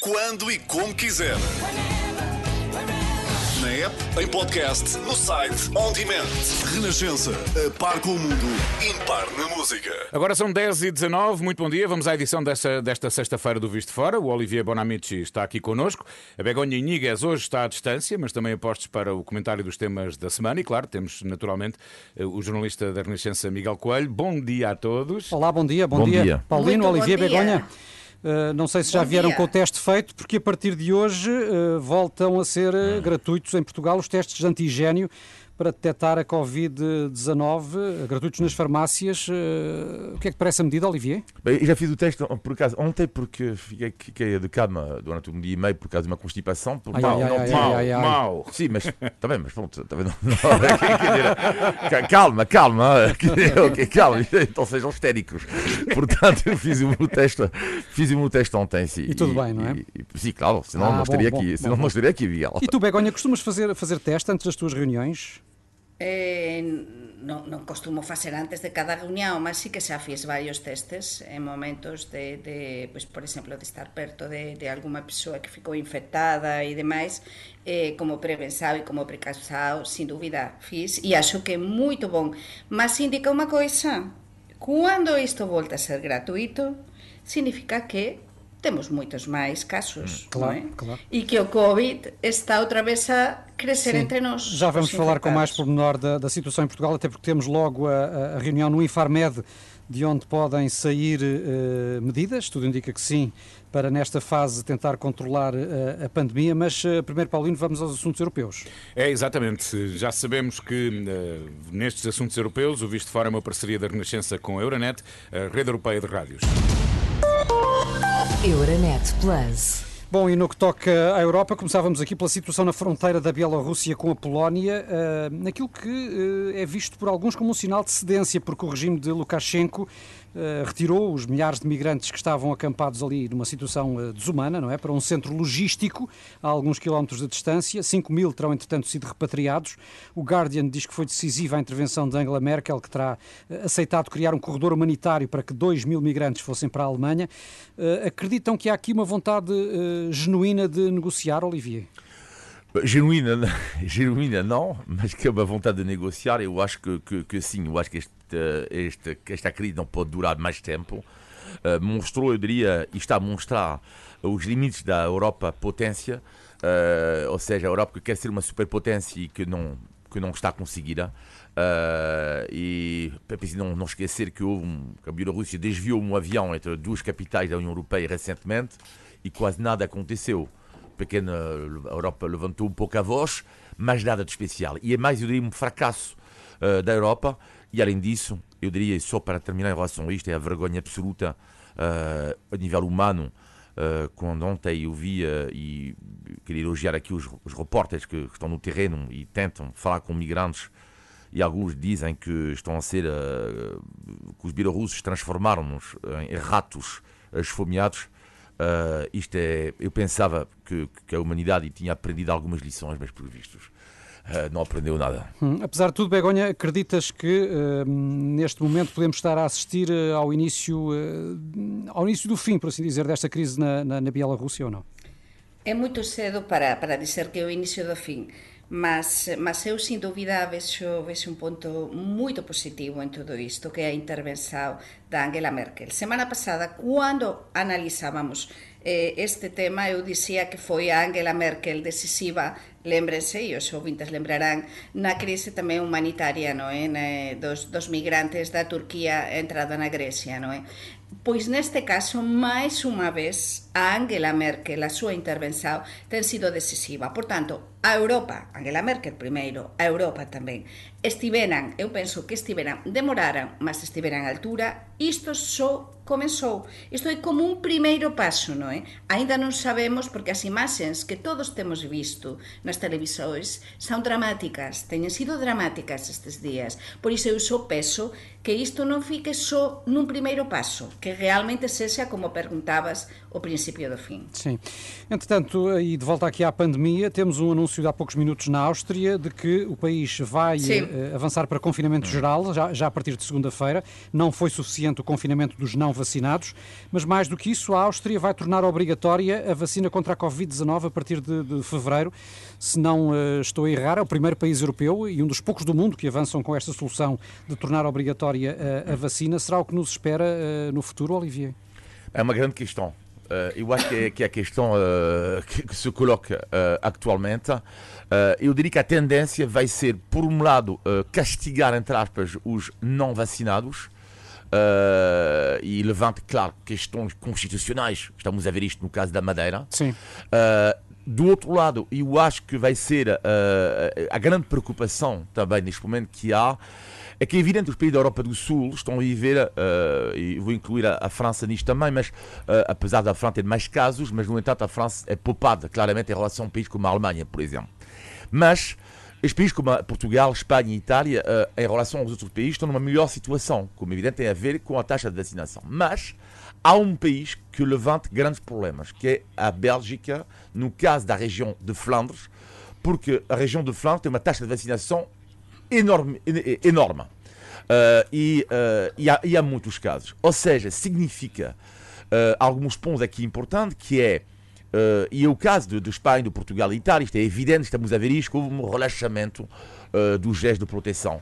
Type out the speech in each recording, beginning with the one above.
quando e como quiser. Na app, em podcast, no site, on demand. Renascença, a par com o mundo, impar na música. Agora são 10 e 19 muito bom dia. Vamos à edição desta, desta sexta-feira do Visto Fora. O Olivier Bonamici está aqui connosco. A Begonha Iniguez hoje está à distância, mas também apostos para o comentário dos temas da semana. E claro, temos naturalmente o jornalista da Renascença Miguel Coelho. Bom dia a todos. Olá, bom dia, bom, Bom dia. dia. Paulino, Muito Olivier, bom dia. Begonha. Uh, não sei se já vieram com o teste feito, porque a partir de hoje uh, voltam a ser uh, gratuitos em Portugal os testes de antigênio para detectar a Covid-19, uh, gratuitos nas farmácias. Uh, o que é que parece a medida, Olivier? Bem, eu já fiz o teste, por acaso, ontem, porque fiquei, fiquei de cama durante um dia e meio por causa de uma constipação. Por Ai, mal, ai, não ai, Mau, ai, mau. Sim, mas está bem, mas pronto, tá bem, não, não, dizer, ca- calma, calma, quer dizer, ok, calma, então sejam histéricos. Portanto, eu fiz o meu teste, fiz o meu teste ontem, sim. E tudo bem, não é? e- e- sim, claro, senão Ah, não bom, estaria bom, aqui, bom, senão não estaria aqui, Miguel. E tu, Begonha, costumas fazer, fazer teste antes das tuas reuniões? Eh, non, non costumo facer antes de cada reunión, mas sí que xa fiz varios testes en momentos de, de pois, por exemplo, de estar perto de, de alguma persoa que ficou infectada e demais, eh, como prevensado e como precausado, sin dúbida, fiz, e acho que é moito bon. Mas indica unha coisa, cando isto volta a ser gratuito, significa que temos moitos máis casos, claro, non é? claro. E que o COVID está outra vez a crecer Sim. entre nós. Já vamos os falar com mais pormenor da, da situação em Portugal, até porque temos logo a, a- reunião no Infarmed, de onde podem sair eh, medidas, tudo indica que sim, para nesta fase tentar controlar eh, a pandemia. Mas eh, primeiro, Paulino, vamos aos assuntos europeus. É, exatamente. Já sabemos que nestes assuntos europeus o Visto Fora é uma parceria da Renascença com a Euronet, a rede europeia de rádios. Euronet Plus. Bom, e no que toca à Europa, começávamos aqui pela situação na fronteira da Bielorrússia com a Polónia, eh, naquilo que eh, é visto por alguns como um sinal de cedência, porque o regime de Lukashenko retirou os milhares de migrantes que estavam acampados ali numa situação eh, desumana, não é? Para um centro logístico a alguns quilómetros de distância. 5 mil terão, entretanto, sido repatriados. O Guardian diz que foi decisiva a intervenção de Angela Merkel, que terá eh, aceitado criar um corredor humanitário para que 2 mil migrantes fossem para a Alemanha. Eh, acreditam que há aqui uma vontade eh, genuína de negociar, Olivier? Genuína, genuína não, mas que é uma vontade de negociar, eu acho que, que, que sim, eu acho que este, este, esta crise não pode durar mais tempo. Uh, mostrou, eu diria, e está a mostrar os limites da Europa potência, uh, ou seja, a Europa que quer ser uma superpotência e que não, que não está a conseguir. Uh, e é preciso não, não esquecer que, houve um, que a Bielorrússia desviou um avião entre duas capitais da União Europeia recentemente e quase nada aconteceu pequena Europa levantou um pouco a voz, mas nada de especial. E é mais, eu diria, um fracasso uh, da Europa. E além disso, eu diria, só para terminar em relação a isto, é a vergonha absoluta uh, a nível humano. Uh, quando ontem eu vi, e queria elogiar aqui os, os repórteres que, que estão no terreno e tentam falar com migrantes, e alguns dizem que estão a ser, que os bielorrussos transformaram-nos em ratos esfomeados. Uh, isto é, eu pensava que, que a humanidade tinha aprendido algumas lições, mas por vistos uh, não aprendeu nada. Hum, apesar de tudo, Begonha, acreditas que uh, neste momento podemos estar a assistir uh, ao início, ao início do fim, por assim dizer, desta crise na, na, na Bielorrússia ou não? É moito cedo para, para dizer que é o inicio do fin, mas, mas eu, sin dúbida, vexo, vexo un ponto moito positivo en todo isto, que é a intervenção da Angela Merkel. Semana pasada, cando analizábamos eh, este tema, eu dicía que foi a Angela Merkel decisiva, Lembrense, e os ouvintes lembrarán, na crise tamén humanitaria no é? Na, eh, dos, dos migrantes da Turquía entrada na Grecia. No é? Pois neste caso, máis unha vez, a Angela Merkel, a súa intervención, ten sido decisiva. Por tanto, a Europa, Angela Merkel primeiro, a Europa tamén, estiveran, eu penso que estiveran, demoraran, mas estiveran a altura, isto só comenzou. Isto é como un primeiro paso, non é? Ainda non sabemos, porque as imaxens que todos temos visto na nas televisores son dramáticas, teñen sido dramáticas estes días. Por iso eu só peso que isto non fique só nun primeiro paso, que realmente sexa, como preguntabas, o princípio do fim. Sim. Entretanto, e de volta aqui à pandemia, temos um anúncio de há poucos minutos na Áustria de que o país vai uh, avançar para confinamento geral, já, já a partir de segunda-feira. Não foi suficiente o confinamento dos não vacinados, mas mais do que isso, a Áustria vai tornar obrigatória a vacina contra a Covid-19 a partir de, de fevereiro. Se não uh, estou a errar, é o primeiro país europeu e um dos poucos do mundo que avançam com esta solução de tornar obrigatória a, a vacina. Será o que nos espera uh, no futuro, Olivier? É uma grande questão. Uh, eu acho que é, que é a questão uh, que, que, se coloca uh, atualmente. eu diria que a tendência vai ser, por um lado, castigar, entre aspas, os não vacinados. e levante, claro, questões constitucionais. Estamos a ver isto no caso da Madeira. Sim. do outro lado, eu acho que vai ser a grande preocupação também neste momento que há é que é evidente que os países da Europa do Sul estão a viver, uh, e vou incluir a, a, França nisto também, mas uh, apesar da França ter mais casos, mas no entanto a França é poupada claramente em relação a país como a Alemanha, por exemplo. Mas os países como Portugal, Espanha e Itália, uh, em relação aos outros países, estão numa melhor situação, como é evidente tem a ver com a taxa de vacinação. Mas há um país que levanta grandes problemas, que é a Bélgica, no caso da região de Flandres, porque a região de Flandres tem uma taxa de vacinação enorme. enorme. Uh, e, uh, e, há, e, há, muitos casos. Ou seja, significa uh, alguns pontos aqui importantes, que é, e é o caso de, de Espanha, de Portugal e Itália, isto é evidente, estamos a ver isto como um relaxamento dos gestos de proteção.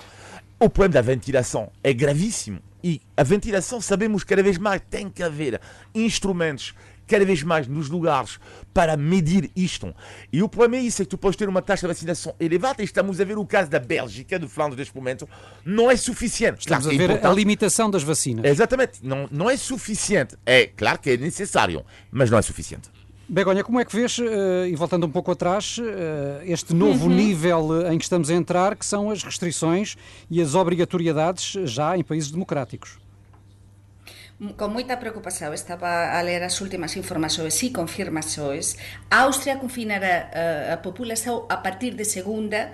O problema da ventilação é gravíssimo. E a ventilação, sabemos cada vez mais, tem que haver instrumentos cada vez mais nos lugares para medir isto. E o problema é isso, é que tu podes ter uma taxa de vacinação elevada, e estamos a ver o caso da Bélgica, do Flandres neste momento, não é suficiente. Estamos claro, a ver é a limitação das vacinas. Exatamente, não, não é suficiente. É claro que é necessário, mas não é suficiente. Begonha, como é que vês, uh, e voltando um pouco atrás, uh, este novo uhum. nível em que estamos a entrar, que são as restrições e as obrigatoriedades já em países democráticos? Con moita preocupación estaba a ler as últimas informacións e confirmacións. Austria confinará a, a populación a partir de segunda.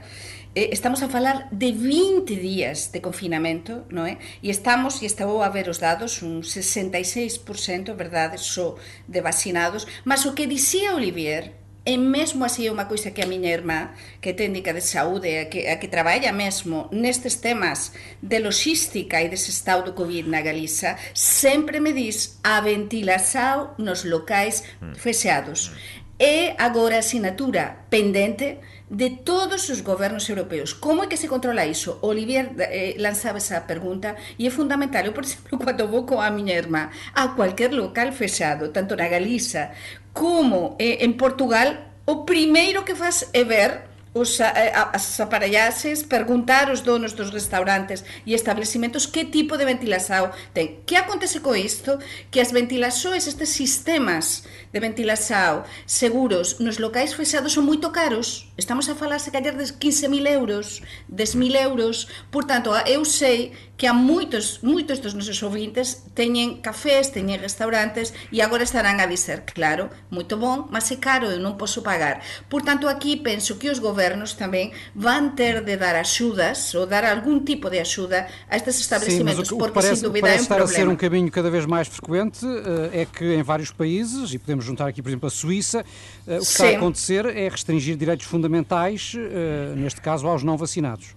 Eh, estamos a falar de 20 días de confinamento, non é? E estamos, e estou a ver os dados, un 66%, verdade, só de vacinados, mas o que dicía Olivier E mesmo así é unha coisa que a miña irmá, que é técnica de saúde, a que, a que traballa mesmo nestes temas de logística e desestado do Covid na Galiza, sempre me diz a ventilación nos locais mm. feseados. É mm. agora a sinatura pendente de todos os gobernos europeus. Como é que se controla iso? Olivier eh, lanzaba esa pergunta e é fundamental. Eu, por exemplo, cando vou con a miña irmá a cualquier local fechado, tanto na Galiza como eh, en Portugal, o primeiro que faz é ver os, eh, as aparelhaxes, perguntar aos donos dos restaurantes e establecimentos que tipo de ventilação ten. Que acontece co isto? Que as ventilações, estes sistemas de ventilação seguros nos locais fechados son moito caros. Estamos a falar se calhar de 15.000 euros, 10.000 euros. Portanto, eu sei que há moitos, moitos dos nosos ouvintes teñen cafés, teñen restaurantes e agora estarán a dizer, claro, moito bon, mas é caro, eu non posso pagar. Portanto, aquí penso que os gobernos tamén van ter de dar axudas ou dar algún tipo de axuda a estes establecimentos, Sim, porque parece, sin dúvida é un problema. a ser um caminho cada vez mais frequente eh, é que em vários países, e podemos juntar aqui, por exemplo, a Suíça, eh, o que Sim. está a acontecer é restringir direitos fundamentais, eh, neste caso aos não vacinados.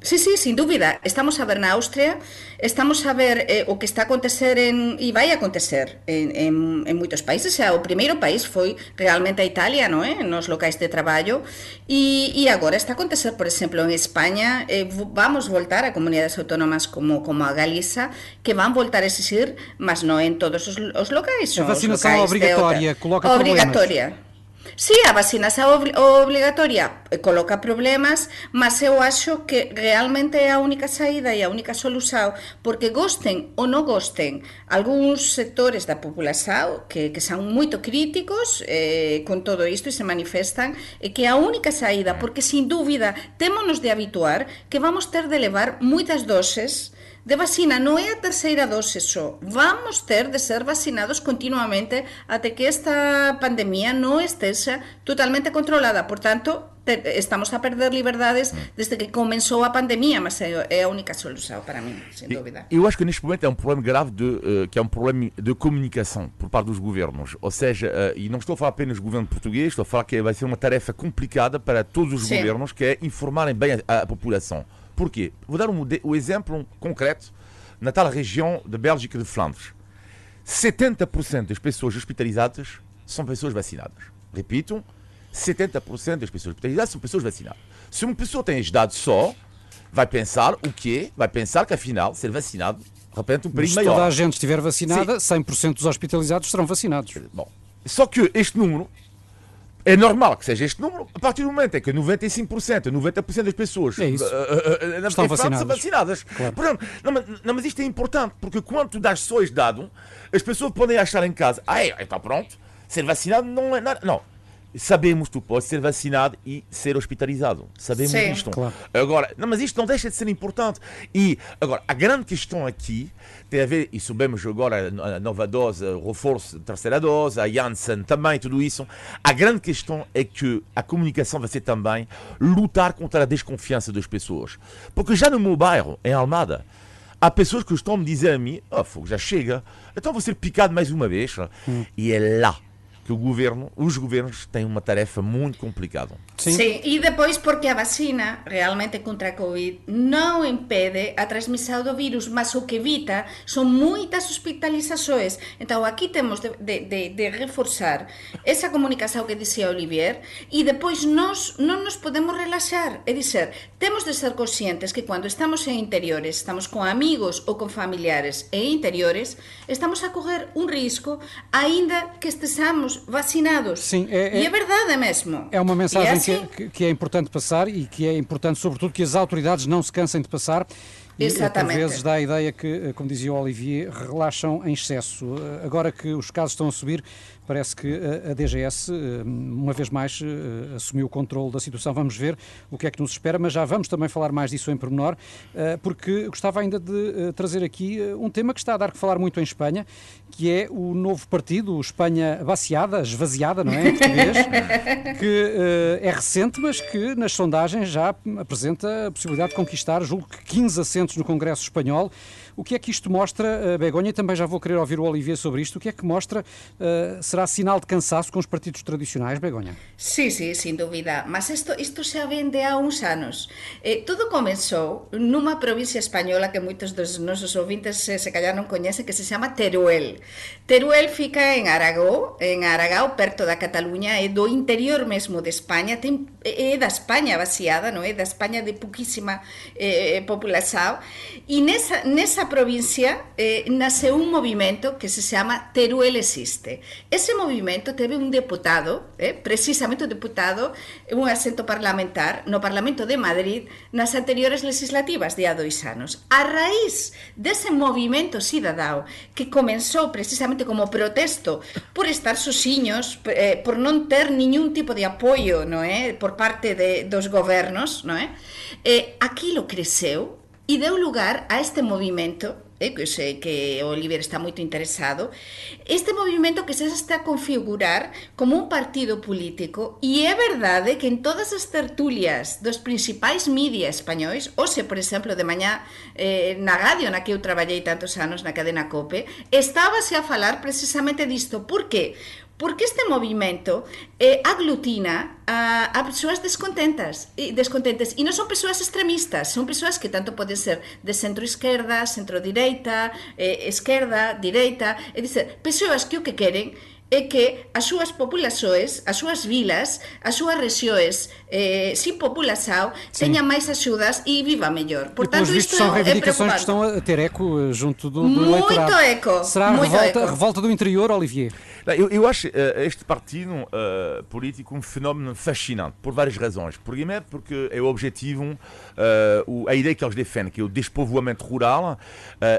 Sí, sí, sin dúbida. Estamos a ver na Austria, estamos a ver eh, o que está a acontecer en, e vai acontecer en, en, en moitos países. O, o primeiro país foi realmente a Italia, non é? Nos locais de traballo. E, e agora está a acontecer, por exemplo, en España, eh, vamos voltar a comunidades autónomas como, como a Galiza, que van voltar a exigir, mas non en todos os, os locais. A vacinação obrigatória coloca obrigatória. problemas. Si, sí, a vacinación obligatoria eh, coloca problemas, mas eu acho que realmente é a única saída e a única solución, porque gosten ou non gosten algúns sectores da populación que, que son moito críticos eh, con todo isto e se manifestan, e que é a única saída, porque sin dúbida témonos de habituar que vamos ter de levar moitas doses de vacina non é a terceira dose só. Vamos ter de ser vacinados continuamente até que esta pandemia non esteja totalmente controlada. Por tanto, te, estamos a perder liberdades desde que começou a pandemia, mas é, é a única solução para mim, sem dúvida. Eu acho que neste momento é um problema grave de, uh, que é um problema de comunicação por parte dos governos. Ou seja, uh, e não estou a falar apenas do governo português, estou a falar que vai ser uma tarefa complicada para todos os Sim. governos, que é informarem bem a, a população. Porquê? Vou dar um, um exemplo concreto na tal região da Bélgica de Flandres. 70% das pessoas hospitalizadas são pessoas vacinadas. Repito, 70% das pessoas hospitalizadas são pessoas vacinadas. Se uma pessoa tem dados só, vai pensar o quê? Vai pensar que afinal ser vacinado de repente um perigo maior. Se toda a gente estiver vacinada, Sim. 100% dos hospitalizados serão vacinados. Bom, só que este número é normal que seja este número a partir do momento em que 95%, 90% das pessoas é uh, uh, uh, estão vacinadas. Vacinadas. Claro. Portanto, não, não, mas isto é importante, porque quando tu dás só este dado, as pessoas podem achar em casa, ah, é, está pronto, ser vacinado não é nada. Não. Sabemos que tu podes ser vacinado e ser hospitalizado. Sabemos Sim. isto. Claro. Agora, não, mas isto não deixa de ser importante. E agora, a grande questão aqui tem a ver, e sabemos agora a nova dose, o reforço da terceira dose, a Janssen também, tudo isso. A grande questão é que a comunicação vai ser também lutar contra a desconfiança das pessoas. Porque já no meu bairro, em Almada, há pessoas que estão a me dizer a mim: oh, fogo, já chega, então vou ser picado mais uma vez. Hum. E é lá que o governo, os governos têm uma tarefa muito complicada. Sim. Sim, e depois porque a vacina realmente contra a Covid não impede a transmissão do vírus, mas o que evita são muitas hospitalizações. Então aqui temos de, de, de reforçar essa comunicação que dizia Olivier e depois nós não nos podemos relaxar. É dizer, temos de ser conscientes que quando estamos em interiores, estamos com amigos ou com familiares em interiores, estamos a correr um risco ainda que estejamos vacinados. Sim, é, é, e é verdade mesmo. É uma mensagem é assim? que, que, é importante passar e que é importante, sobretudo, que as autoridades não se cansem de passar. E, Exatamente. Por vezes dá a ideia que, como dizia o Olivier, relaxam em excesso. Agora que os casos estão a subir, Parece que a DGS, eh, uma vez mais, eh, assumiu o controle da situação. Vamos ver o que é que nos espera, mas já vamos também falar mais disso em pormenor, eh, porque gostava ainda de trazer aqui um tema que está a dar que falar muito em Espanha, que é o novo partido, Espanha Vaciada, esvaziada, não é? Em português, que é recente, mas que nas sondagens já apresenta a possibilidade de conquistar, julgo que 15 assentos no Congresso Espanhol. O que é que isto mostra, Begonha? E também já vou querer ouvir o Olivier sobre isto. O que é que mostra? Será será sinal de cansaço com os partidos tradicionais, Begonha? Sí, sí, sin dúvida. Mas isto, isto xa vende há uns anos. Eh, todo comenzou nunha provincia española que moitos dos nosos ouvintes se, se calhar non coñecen, que se chama Teruel. Teruel fica en Aragó, en Aragao, perto da Cataluña, e do interior mesmo de España, ten, é da España vaciada, non é? Da España de poquísima eh, eh população. E nesa, nesa provincia eh, nasceu un movimento que se chama Teruel Existe. Ese movimento teve un deputado, eh, precisamente o deputado, un asento parlamentar no Parlamento de Madrid nas anteriores legislativas de há dois anos. A raíz dese movimento cidadão que comenzou precisamente precisamente como protesto por estar sosiños, eh, por non ter ningún tipo de apoio non é? por parte de, dos gobernos, non é? Eh, aquilo creceu e deu lugar a este movimento eh, que, sei que Oliver está moito interesado, este movimento que se está a configurar como un partido político e é verdade que en todas as tertulias dos principais media españois, hoxe, por exemplo, de mañá eh, na radio na que eu traballei tantos anos na cadena COPE, estábase a falar precisamente disto. Por que? Porque este movimento eh, aglutina a, a persoas descontentas e descontentes e non son persoas extremistas, son persoas que tanto poden ser de centro-esquerda, centro-direita, eh, esquerda, direita, é dizer, persoas que o que queren é que as súas populações, as súas vilas, as súas rexiões eh, sin população teñan máis axudas e viva mellor. Portanto, isto são reivindicações é que estão a ter eco junto do, do muito eleitorado. Eco. Será a revolta, revolta do interior, Olivier? Eu, eu acho uh, este partido uh, político um fenómeno fascinante, por várias razões. Primeiro, porque é o objetivo, uh, a ideia que eles defendem, que é o despovoamento rural,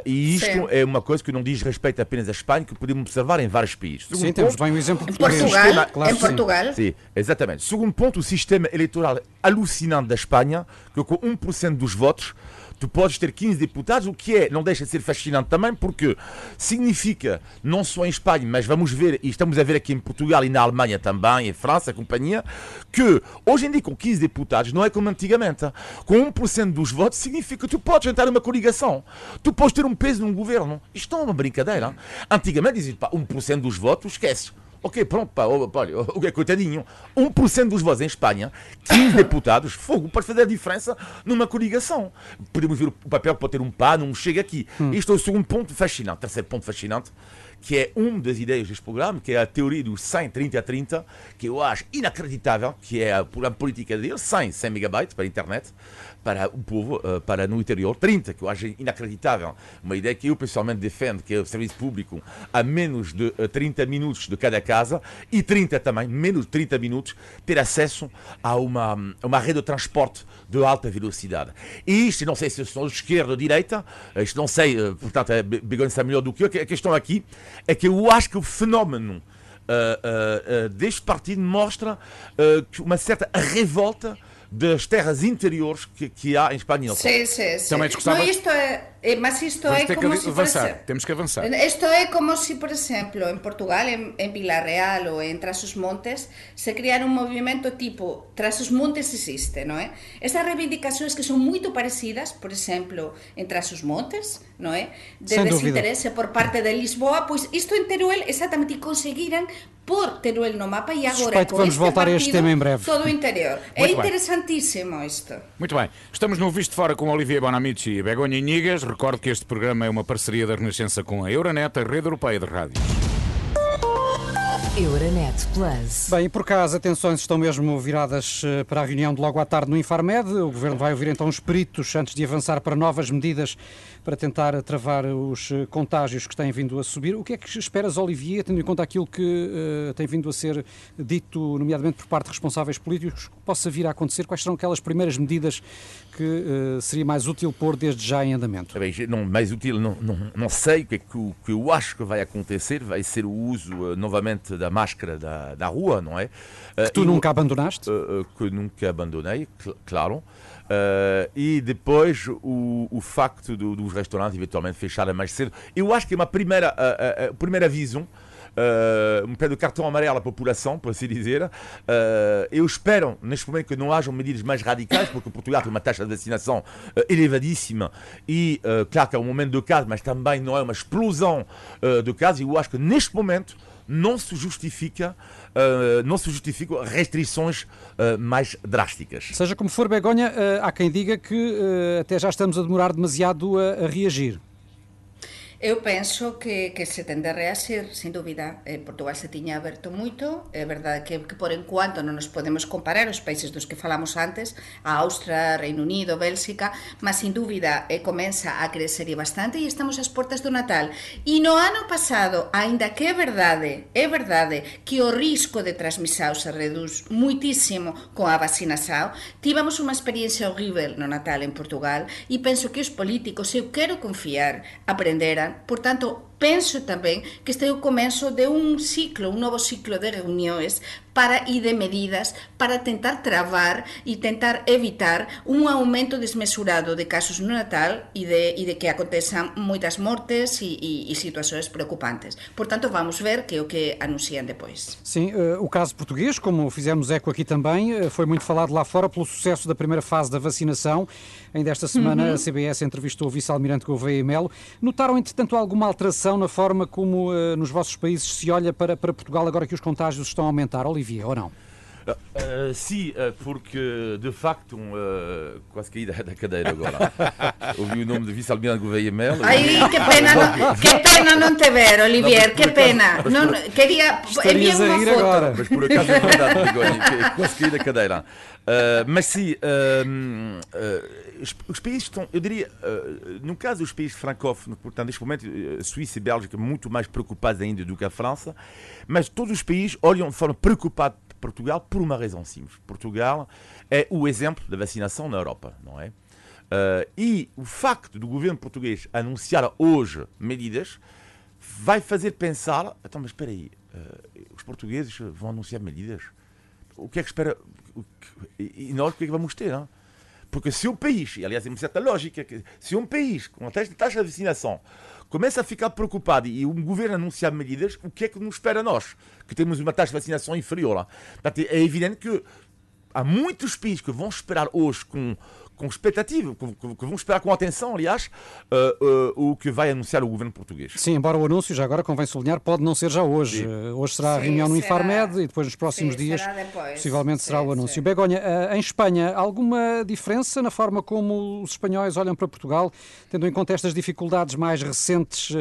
e isto Sim. é uma coisa que não diz respeito apenas à Espanha, que podemos observar em vários países. Segundo sim, temos bem o exemplo de Portugal. Sistema, claro, em Portugal. Sim, exatamente. Segundo ponto, o sistema eleitoral alucinante da Espanha, que com 1% dos votos tu podes ter 15 deputados, o que é, não deixa de ser fascinante também, porque significa, não só em Espanha, mas vamos ver, e estamos a ver aqui em Portugal e na Alemanha também, em França, a companhia, que hoje em dia com 15 deputados não é como antigamente. Com 1% dos votos significa que tu podes entrar numa coligação, tu podes ter um peso num governo. Isto não é uma brincadeira. Antigamente diziam, pá, 1% dos votos, esquece. Ok, pronto, pá, olha, o que é coitadinho. 1% dos votos em Espanha, 15 deputados, fogo, pode fazer a diferença numa coligação. Podemos ver o papel que pode ter um pá, não chega aqui. Hum. Isto é o segundo ponto fascinante. Terceiro ponto fascinante, que é uma das ideias deste programa, que é a teoria dos 100, 30 a 30, que eu acho inacreditável, que é a, a política dele, 100, 100 megabytes para a internet, para o povo, eh, para no interior, 30, que eu acho inacreditável. Uma ideia que eu pessoalmente defendo, que é o serviço público a menos de 30 eh, minutos de cada casa e 30 também, menos de 30 minutos, ter acesso a uma, uma rede de transporte de alta velocidade. E isto, não sei se são de esquerda ou de direita, eh, isto não sei, portanto, Begonha sabe melhor do que eu, a questão aqui é que eu acho que o fenómeno Uh, uh, uh, deste partido mostra uma certa revolta das terras interiores que, que há em Espanha. Sim, sim, sim. Também discussava... Não, isto é, é, mas isto é como se avançar, temos que avançar. Isto é como se, por exemplo, em Portugal, em, em Vila Real ou em Trás-os-Montes, se criara um movimento tipo Trás-os-Montes existe, não é? Estas reivindicações que são muito parecidas, por exemplo, em Trás-os-Montes, não é? De Sem desinteresse dúvida. por parte de Lisboa, pois isto em Teruel exatamente conseguiram por Teruel no mapa e agora Suspeito com vamos este voltar a este tema em breve. todo o interior. Muito é interessantíssimo bem. isto. Muito bem. Estamos no Visto Fora com Olivier Bonamici e Begonha Inigas. Recordo que este programa é uma parceria da Renascença com a Euronet, a rede europeia de rádios. Euronet Plus. Bem, por cá as atenções estão mesmo viradas eh, para a reunião de logo à tarde no Infarmed. O Governo vai ouvir então os peritos antes de avançar para novas medidas para tentar travar os eh, contágios que têm vindo a subir. O que é que esperas, Olivier, tendo em conta aquilo que uh, tem vindo a ser dito, nomeadamente por parte de responsáveis políticos, que possa vir a acontecer? Quais serão aquelas primeiras medidas que uh, seria mais útil pôr desde já em andamento? Bem, não, mais útil, não, não, não sei o que, é que, o que eu acho que vai acontecer, vai ser o uso uh, novamente da máscara da, da rua, não é? Que tu nunca abandonaste? que nunca abandonei, cl claro. Uh, e depois o, o facto do, dos restaurantes eventualmente fecharem mais cedo. Eu acho que é uma primeira, uh, uh, primeira visão. Uh, um pé de cartão amarelo à população, por assim dizer. Uh, eu espero, neste momento, que não hajam medidas mais radicais, porque Portugal tem uma taxa de vacinação uh, elevadíssima e, claro que é um momento de casos, mas também não é uma explosão de casos. E eu acho que, neste momento, não se justifica, uh, não se justificam restrições uh, mais drásticas. Seja como for, Begonha, uh, há quem diga que até já estamos a demorar demasiado a, a reagir. Eu penso que, que se tende a reasir, sin dúbida. Eh, Portugal se tiña aberto moito, é verdade que, que por enquanto non nos podemos comparar os países dos que falamos antes, a Austria, Reino Unido, Bélxica, mas sin dúbida eh, a crecer e bastante e estamos ás portas do Natal. E no ano pasado, aínda que é verdade, é verdade que o risco de transmissão se reduz muitísimo con a vacinação, tivemos unha experiencia horrível no Natal en Portugal e penso que os políticos, eu quero confiar, aprenderan Portanto, penso tamén que este é o comenzo de un ciclo, un novo ciclo de reunións para e de medidas para tentar travar e tentar evitar un aumento desmesurado de casos no Natal e de, e de que acontezan moitas mortes e, e, e situações preocupantes. Portanto, vamos ver que é o que anuncian depois. Sim, uh, o caso português, como fizemos eco aqui também, uh, foi muito falado lá fora pelo sucesso da primeira fase da vacinação. Ainda esta semana uhum. a CBS entrevistou o vice-almirante Gouveia Melo. Notaram, entretanto, alguma alteração na forma como uh, nos vossos países se olha para, para Portugal agora que os contágios estão a aumentar, Ou não? Uh, sim, uh, porque de facto, uh, quase caí da, da cadeira agora. Ouvi o nome de vice-almirante Gouveia Melo. Ai, que pena, não, que pena não te ver, Olivier, não, que pena. Não, por, queria enviar uma foto. Agora. Mas por acaso é verdade, quase caí da cadeira. mas sim, os, os, países estão, eu diria, no caso dos países francófonos, portanto, neste momento, Suíça e Bélgica, muito mais preocupados ainda do que a França, mas todos os países olham de forma preocupada Portugal por uma razão simples. Portugal é o exemplo da vacinação na Europa, não é? Uh, e o facto do governo português anunciar hoje medidas vai fazer pensar: então, mas espera aí, uh, os portugueses vão anunciar medidas? O que é que espera? E nós o que é que vamos ter? Porque se um país, e aliás é uma certa lógica, se um país com a taxa de vacinação começa a ficar preocupado e um governo anunciar medidas, o que é que nos espera a nós, que temos uma taxa de vacinação inferior? Portanto, é evidente que há muitos países que vão esperar hoje com, com expectativa, que, que vão esperar com atenção, aliás, uh, uh, o que vai anunciar o governo português. Sim, embora o anúncio, já agora convém sublinhar, pode não ser já hoje. Uh, hoje será sim, a reunião no Infarmed e depois nos próximos sim, dias depois. possivelmente sim, será o anúncio. Begonha, em Espanha, alguma diferença na forma como os espanhóis olham para Portugal, tendo em conta estas dificuldades mais recentes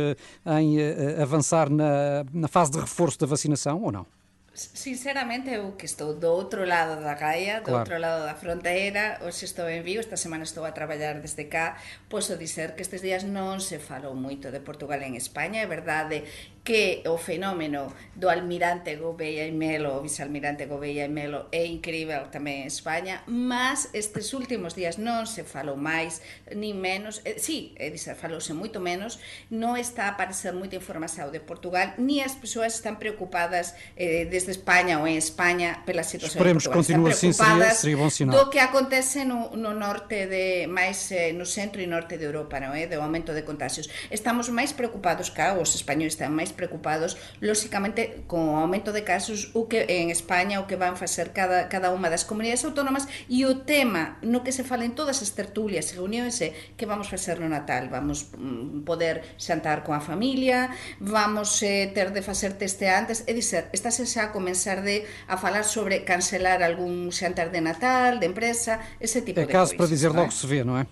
em avançar na, na fase de reforço da vacinação ou não? Sinceramente, eu que estou do outro lado da Gaia, do claro. outro lado da fronteira, hoxe estou en Vigo, esta semana estou a traballar desde cá, posso dizer que estes días non se falou moito de Portugal en España, é verdade que o fenómeno do almirante Gouveia e Melo, o vicealmirante Gouveia e Melo é incrível tamén en España, mas estes últimos días non se falou máis ni menos, eh, sí, é dizer, falouse moito menos, non está a aparecer moita información de Portugal, ni as persoas están preocupadas eh, desde España ou en España pela situación Esperemos de Portugal. Esperemos que continue assim, seria, seria bom sinal. Do que acontece no, no norte de, máis eh, no centro e norte de Europa, non é? Do aumento de contagios. Estamos máis preocupados cá, os españoles están máis preocupados, lóxicamente, con o aumento de casos o que en España o que van facer cada, cada unha das comunidades autónomas e o tema no que se fala en todas as tertulias e reunións é que vamos facer no Natal, vamos mm, poder xantar con a familia, vamos eh, ter de facer teste antes, é dizer, estáse xa a comenzar de a falar sobre cancelar algún xantar de Natal, de empresa, ese tipo é de caso coisas. para dizer logo é? se vê, não é?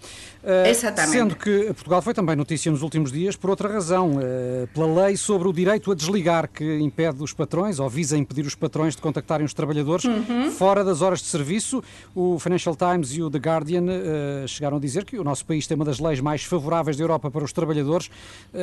Uh, Exatamente. Sendo que Portugal foi também notícia nos últimos dias por outra razão, uh, pela lei sobre o direito a desligar, que impede os patrões, ou visa impedir os patrões de contactarem os trabalhadores uhum. fora das horas de serviço. O Financial Times e o The Guardian uh, chegaram a dizer que o nosso país tem uma das leis mais favoráveis da Europa para os trabalhadores.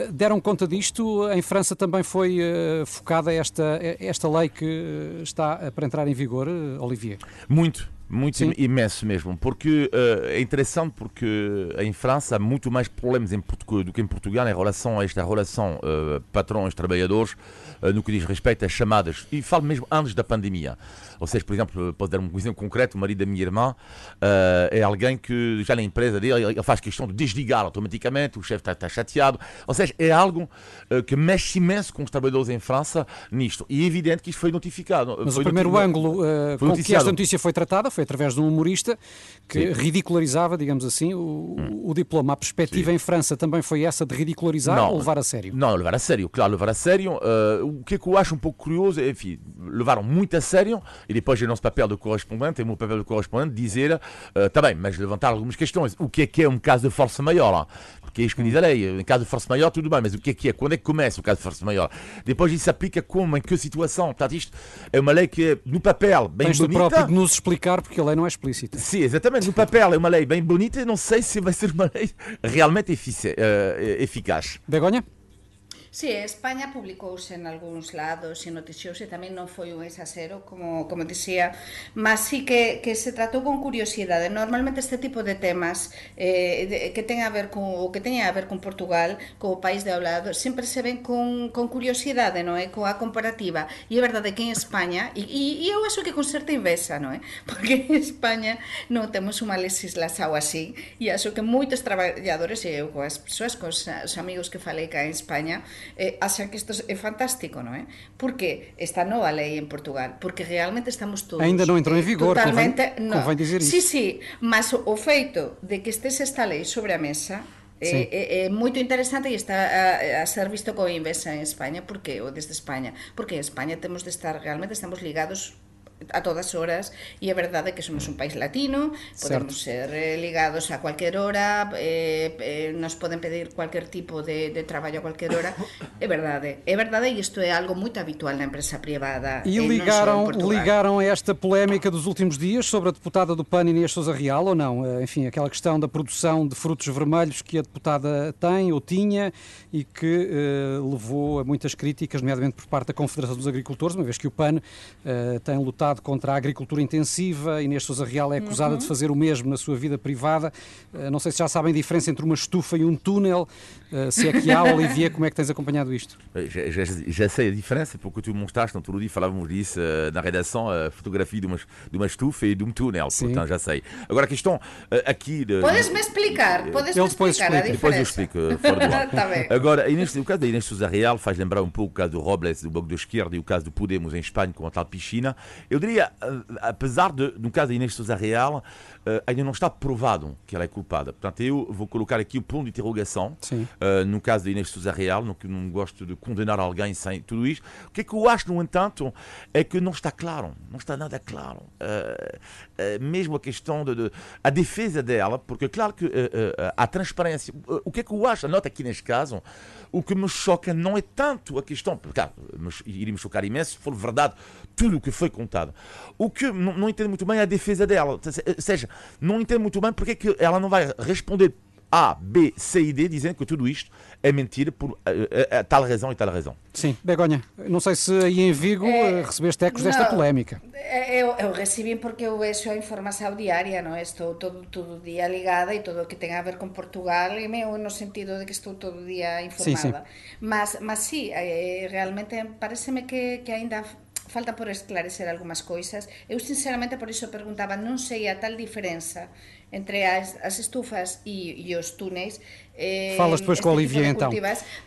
deram conta disto? Em França também foi focada esta, esta lei que está para entrar em vigor, Olivier? Muito. Muito Sim. imenso mesmo, porque uh, é interessante porque em França há muito mais problemas em do que em Portugal em relação a esta relação uh, patrões-trabalhadores uh, no que diz respeito às chamadas, e falo mesmo antes da pandemia. Ou seja, por exemplo, posso dar um exemplo concreto, o marido da minha irmã uh, é alguém que já na empresa dele ele faz questão de desligar automaticamente, o chefe está, está, chateado. Ou seja, é algo uh, que mexe imenso com os trabalhadores em França nisto. E é evidente que isto foi notificado. Mas foi o primeiro ângulo uh, com que esta notícia foi tratada foi através de um humorista que Sim. ridicularizava, digamos assim, o, hum. o diploma. A perspectiva Sim. em França também foi essa de ridicularizar não, ou levar a sério? Não, levar a sério, claro, levar a sério. o que é que eu acho um pouco curioso, é, enfim, levaram muito a sério e depois é nosso papel de correspondente, é o meu papel de correspondente, dizer, uh, tá bem, mas levantar algumas questões. O que é que é um caso de força maior? Porque é isto que diz a lei. Em caso de força maior, tudo bem, mas o que é que é? Quando é que começa o caso de força maior? Depois isso se aplica como, em que situação? Portanto, isto é uma lei que é, no papel, bem Tens bonita. próprio de nos explicar, porque a lei não é explícita. Sim, exatamente. No papel é uma lei bem bonita, não sei se vai ser uma lei realmente uh, eficaz. Begonha? Sí, España publicouse en algúns lados e noticiouse, tamén non foi un exasero, como, como dixía, mas sí que, que se tratou con curiosidade. Normalmente este tipo de temas eh, de, que ten a ver con, o que teña a ver con Portugal, co país de hablado, sempre se ven con, con curiosidade, non é? Coa comparativa. E é verdade que en España, e, e, e eu acho que con certa inversa, non é? Porque en España non temos unha legislación así, e acho que moitos traballadores, e eu coas persoas, cos os amigos que falei cá en España, eh, que isto é fantástico, non é? Porque esta nova lei en Portugal, porque realmente estamos todos Ainda non entrou en vigor, totalmente, convén, no, convén dizer isto. Sí, sí, mas o, o feito de que estes esta lei sobre a mesa Sí. É, é, é moito interesante e está a, a ser visto como inversa en España porque ou desde España, porque en España temos de estar realmente estamos ligados a todas horas e é verdade que somos un país latino, podemos certo. ser eh, ligados a cualquier hora, eh, eh, nos poden pedir cualquier tipo de, de traballo a cualquier hora. É verdade, é verdade e isto é algo moito habitual na empresa privada. E ligaram, ligaram esta polémica dos últimos dias sobre a deputada do PAN Inês Sousa Real ou não? Eh, enfim, aquela questão da produção de frutos vermelhos que a deputada tem ou tinha e que eh, levou a muitas críticas, nomeadamente por parte da Confederação dos Agricultores, uma vez que o PAN eh, tem lutado contra a agricultura intensiva. Inês Sousa Real é acusada uhum. de fazer o mesmo na sua vida privada. Uh, não sei se já sabem a diferença entre uma estufa e um túnel. Uh, se é que há, Olivier, como é que tens acompanhado isto? Já, já, já sei a diferença, porque tu mostraste, outro dia falávamos disso na redação, a fotografia de uma, de uma estufa e de um túnel, Sim. portanto já sei. Agora a questão aqui... De, Podes-me explicar, podes-me explicar a diferença. Depois eu explico, fora do ar. tá Agora, Inês, o caso da Inês Sousa Real faz lembrar um pouco o caso do Robles, do Bloco de Esquerda, e o caso do Podemos em Espanha com a tal piscina. Eu diria, eh, apesar de, no caso da Inês Sousa Real, uh, ainda não está provado que ela é culpada. Portanto, eu vou colocar aqui o ponto de interrogação. Uh, no caso da Inês Sousa Real, não, não gosto de condenar alguém sem tudo isto. O que é que eu acho, no entanto, é que não está claro. Não está nada claro. Uh, mesmo a questão de, de, a defesa dela, porque claro que a transparência. o que é que eu acho? Nota aqui neste caso, o que me choca não é tanto a questão, porque claro, iria me chocar imenso se for verdade tudo o que foi contado. O que não, não entendo muito bem é a defesa dela. Ou seja, não entendo muito bem porque é que ela não vai responder a, B, C e D dizendo que tudo isto é mentira por a, a, a tal razão e tal razão. Sim, Begonha, não sei se aí em Vigo é, recebeste ecos não, desta polémica. Eu, eu recebi porque eu vejo a informação diária, não estou todo, todo dia ligada e tudo o que tem a ver com Portugal e meu no sentido de que estou todo dia informada. Sim, sim. Mas, mas eh, realmente parece-me que, que ainda falta por esclarecer algunhas coisas. Eu sinceramente por iso perguntaba, non sei a tal diferenza entre as, as estufas e, e os túneis eh, Falas depois com a Olivia então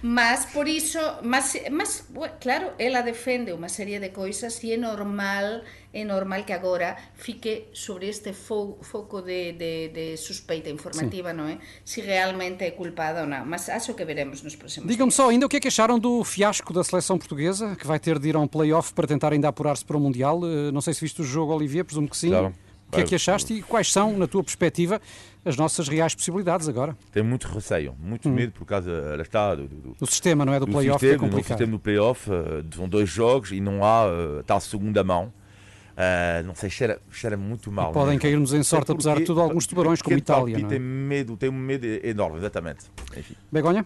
mas por iso mas, mas, claro, ela defende unha serie de coisas e é normal é normal que agora fique sobre este fo, foco de, de, de suspeita informativa, sí. non é? Se realmente é culpada ou non, mas acho que veremos nos próximos Digam-me só ainda o que é que acharam do fiasco da seleção portuguesa, que vai ter de ir a um play-off para tentar ainda apurar-se para o Mundial. Eh, não sei se viste o jogo, Olivia, presumo que sim. Claro. O que é que achaste e quais são, na tua perspectiva, as nossas reais possibilidades agora? Tenho muito receio, muito hum. medo por causa está, do, do, do, sistema, não é? Do, do playoff que é complicado. Do sistema do playoff, são dois jogos e não há uh, tal segunda mão. Uh, não sei, cheira, cheira muito mal. E podem cair-nos em sorte, apesar de tudo, alguns tubarões como Itália. Não é? Tem medo, tem um medo enorme, exatamente. Enfim. Begonha?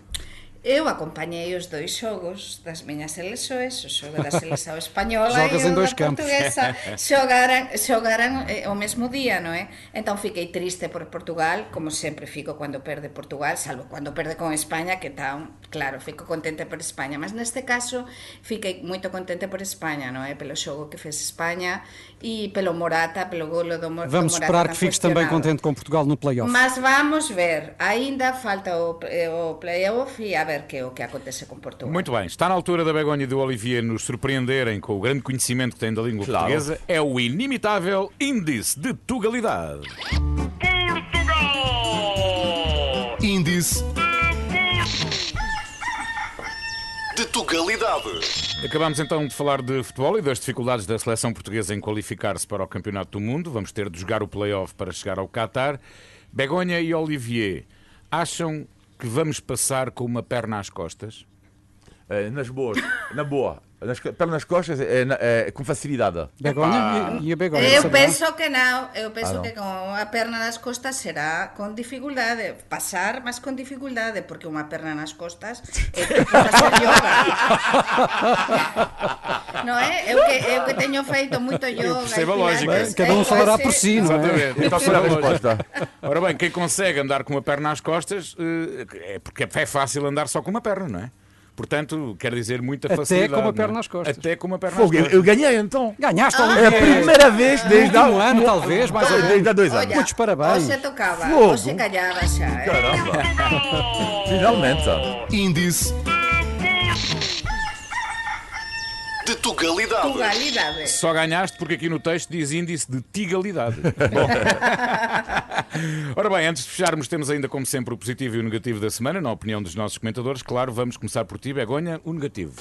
Eu acompañei os dois xogos das miñas selexoes, o xogo da selección española e o da portuguesa xogaran, xogaran eh, o mesmo día, non é? Entón fiquei triste por Portugal, como sempre fico cando perde Portugal, salvo cando perde con España, que tan, claro, fico contente por España, mas neste caso fiquei moito contente por España, non é? Pelo xogo que fez España e pelo Morata, pelo golo do, Morata. Vamos esperar que fiques também contente com Portugal no play-off. Mas vamos ver, ainda falta o, o play-off e a ver que é o que acontece com Portugal. Muito bem, está na altura da Begonha e do Olivier nos surpreenderem com o grande conhecimento que têm da língua claro. portuguesa. É o inimitável Índice de Tugalidade. Portugal! Índice de Tugalidade. Acabamos então de falar de futebol e das dificuldades da seleção portuguesa em qualificar-se para o Campeonato do Mundo. Vamos ter de jogar o play-off para chegar ao Qatar. Begonha e Olivier acham que vamos passar com uma perna às costas? É, nas boas, na boa. Nas, nas costas é, é, com facilidade. Begonha ah. e, a Begonha. Eu penso que não. Eu penso ah, que com a perna nas costas será com dificuldade. Passar, mas com dificuldade, porque uma perna nas costas é que fazer yoga. não é? Eu que, eu que tenho feito muito yoga. Perceba a lógica. Cada um falará por si, não é? Exatamente. Então, a resposta. Ora bem, quem consegue andar com uma perna nas costas eh, é porque é fácil andar só com uma perna, não é? Portanto, quer dizer muita Até facilidade. Até com uma perna nas costas. Até com uma perna Fogo, nas costas. Eu ganhei então. Ganhaste, ah, É a primeira vez desde há um ano, talvez, mais ou menos. Desde há dois anos. Muitos parabéns. Você tocava, Fogo. você calhava já. É? Caramba. Finalmente. Índice de tugalidade. Tugalidade. Só ganhaste porque aqui no texto diz índice de tigalidade. Ora bem, antes de fecharmos, temos ainda, como sempre, o positivo e o negativo da semana, na opinião dos nossos comentadores. Claro, vamos começar por ti, Begonha, o negativo.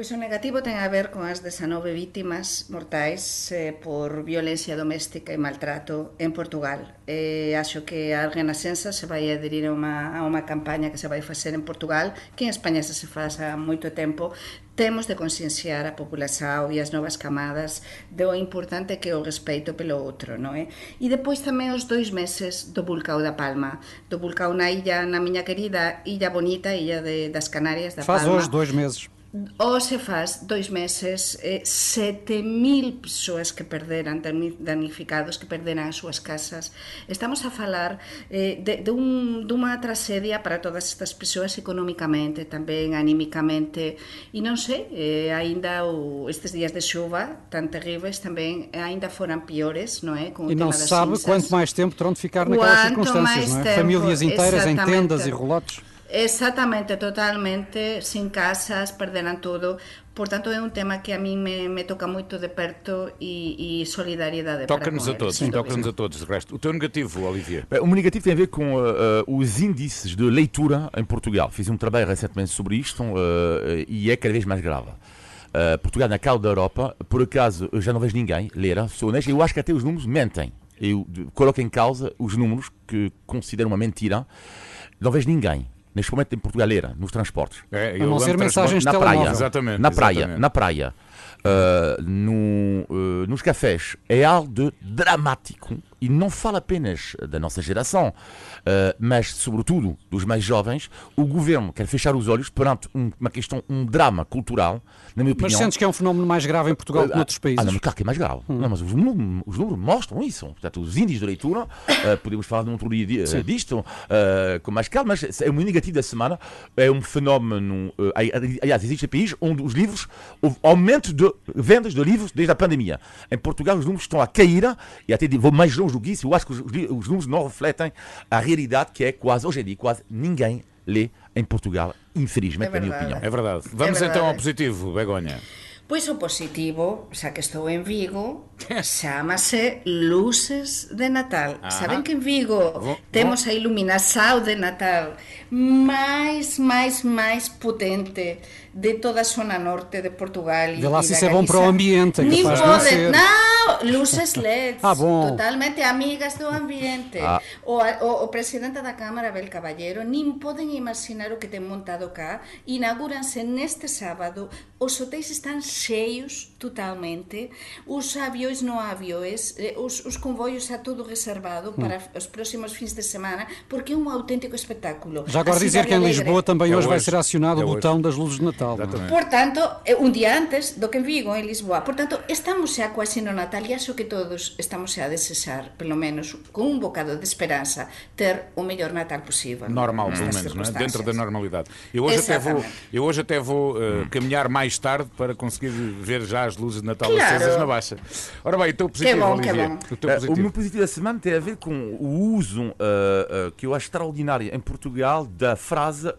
Pois o negativo ten a ver con as 19 vítimas mortais eh, por violencia doméstica e maltrato en Portugal. Eh, acho que a Renascença se vai adherir a unha, a unha campaña que se vai facer en Portugal, que en España se se faz há moito tempo. Temos de concienciar a população e as novas camadas do importante que é o respeito pelo outro, non é? E depois tamén os dois meses do vulcão da Palma, do vulcão na illa, na miña querida Illa Bonita, Illa de, das Canarias da Faz Palma. Faz hoje dois meses Hoxe faz dois meses eh, 7.000 persoas que perderan, danificados, que perderan as súas casas. Estamos a falar eh, de, de un, tragedia para todas estas persoas económicamente, tamén anímicamente, e non sei, eh, aínda o, estes días de chuva tan terríveis tamén aínda foran piores, non é? Com e não se sabe quanto mais tempo terão de ficar naquelas quanto circunstâncias, não é? Tempo, Famílias inteiras em tendas e relotes. Exactamente, totalmente, sin casas, perderan todo. Por tanto, é un tema que a mí me, me toca moito de perto e, e solidariedade Toca-nos a todos, toca-nos a todos, de resto. O teu negativo, Olivier? o meu negativo tem a ver com uh, uh, os índices de leitura em Portugal. Fiz um trabalho recentemente sobre isto uh, e é cada vez mais grave. Portugal, na cauda da Europa, por acaso, eu já não vejo ninguém ler, sou honesto, eu acho que até os números mentem. Eu coloco em causa os números que considero uma mentira. Não vejo ninguém neste momento em Portugaleira, nos transportes. É, a não ser mensagens na praia, exatamente, na praia, exatamente. na praia, uh, no, uh, nos cafés, é algo de dramático e não fala apenas da nossa geração, uh, mas sobretudo dos mais jovens. O governo quer fechar os olhos perante um, uma questão, um drama cultural, na minha opinião. Mas sentes que é um fenómeno mais grave em Portugal que noutros países? Ah, não, claro que é mais grave. Hum. Não, mas os números, os números, mostram isso. Portanto, os índices de leitura, uh, podemos falar de um outro dia Sim. disto, uh, com mais calma, mas é um negativo da semana. É um fenómeno. aliás, existe países onde os livros, houve aumento de vendas de livros desde a pandemia. Em Portugal, os números estão a cair e até vou mais longe isso. Eu acho que os, os números não refletem a realidade que é quase, hoje em dia, quase ninguém lê em Portugal, infelizmente, é na minha opinião. É verdade. Vamos é verdade. então ao positivo, Begonha. Pois o positivo, xa que estou en Vigo, chamase Luces de Natal. Ajá. Saben que en Vigo temos a iluminação de Natal máis, máis, máis potente de toda a zona norte de Portugal. Vê lá se isso é bom para o ambiente. É Nin pode, não, luces LED, ah, bom. totalmente amigas do ambiente. Ah. O, o, o presidente da Cámara, Abel Caballero, nin poden imaginar o que ten montado cá. Inauguranse neste sábado, os hotéis están cheios totalmente, os aviões não aviões, eh, os, os convoios está tudo reservado para hum. os próximos fins de semana, porque é um autêntico espetáculo. Já agora dizer que em Lisboa também é hoje, vai ser acionado é o botão das luzes de Natal. É? Portanto, eh, um dia antes do que en Vigo, em Lisboa. Portanto, estamos xa quase no Natal e acho que todos estamos xa a desexar, pelo menos com um bocado de esperança, ter o melhor Natal possível. Normal, pelo menos, não é? dentro da normalidade. Eu hoje até vou, eu hoje até vou uh, caminhar mais tarde para conseguir ver já as luzes de Natal claro. acesas na Baixa. Ora bem, o teu positivo, que bom, Olivier. Que o, positivo. Uh, o meu positivo da semana tem a ver com o uso uh, uh, que eu acho extraordinário em Portugal da frase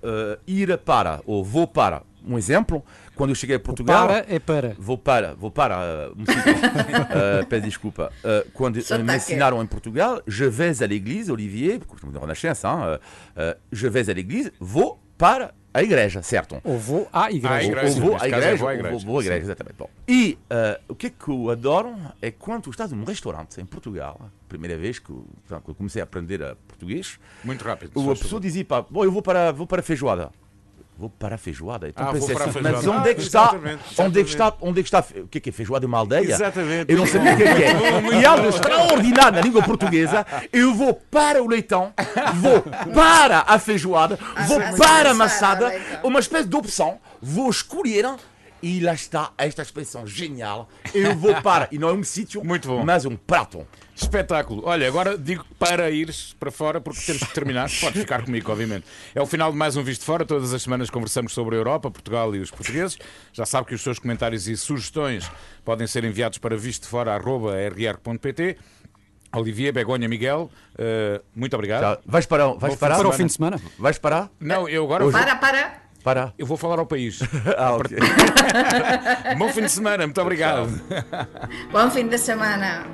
ir para ou vou para. Um exemplo, quando eu cheguei a Portugal. Para é para. Vou para, vou para. Uh, peço desculpa. Uh, quando me ensinaram em Portugal, je vais à l'église, Olivier, porque je me Renascença, hein, uh, je vais à l'église, vou para a igreja, certo? Ou vou à igreja. igreja. Ou vou à igreja, vou à igreja, vou à igreja exatamente. Bom. E uh, o que é que eu adoro é quando estás num restaurante em Portugal, primeira vez que eu, que eu comecei a aprender a português. Muito rápido. A pessoa dizia, pá, bom, eu vou para, vou para a feijoada. Vou para a feijoada. Então ah, pensei assim, mas onde é que está? Exatamente, exatamente. Onde é que está? Onde é que está? O que é que é feijoada de uma aldeia? Exatamente. Eu não sabia o que é que é. E algo extraordinário na língua portuguesa. Eu vou para o leitão, vou para a feijoada, vou para a maçada, uma espécie de opção. Vou escolher e lá está esta expressão genial. Eu vou para. E não é um sítio, Muito bom. mas um prato. Espetáculo. Olha, agora digo para ires para fora porque temos que terminar. Pode ficar comigo, obviamente. É o final de mais um Visto Fora. Todas as semanas conversamos sobre a Europa, Portugal e os portugueses. Já sabe que os seus comentários e sugestões podem ser enviados para vistofora.rr.pt. Olivier, Begonha, Miguel, uh, muito obrigado. Vais parar, vais parar? para o fim de semana? Vais parar? Não, eu agora. Para, para. Para. Eu vou falar ao país. ah, ok. Bom fim de semana, muito obrigado. Bom fim de semana.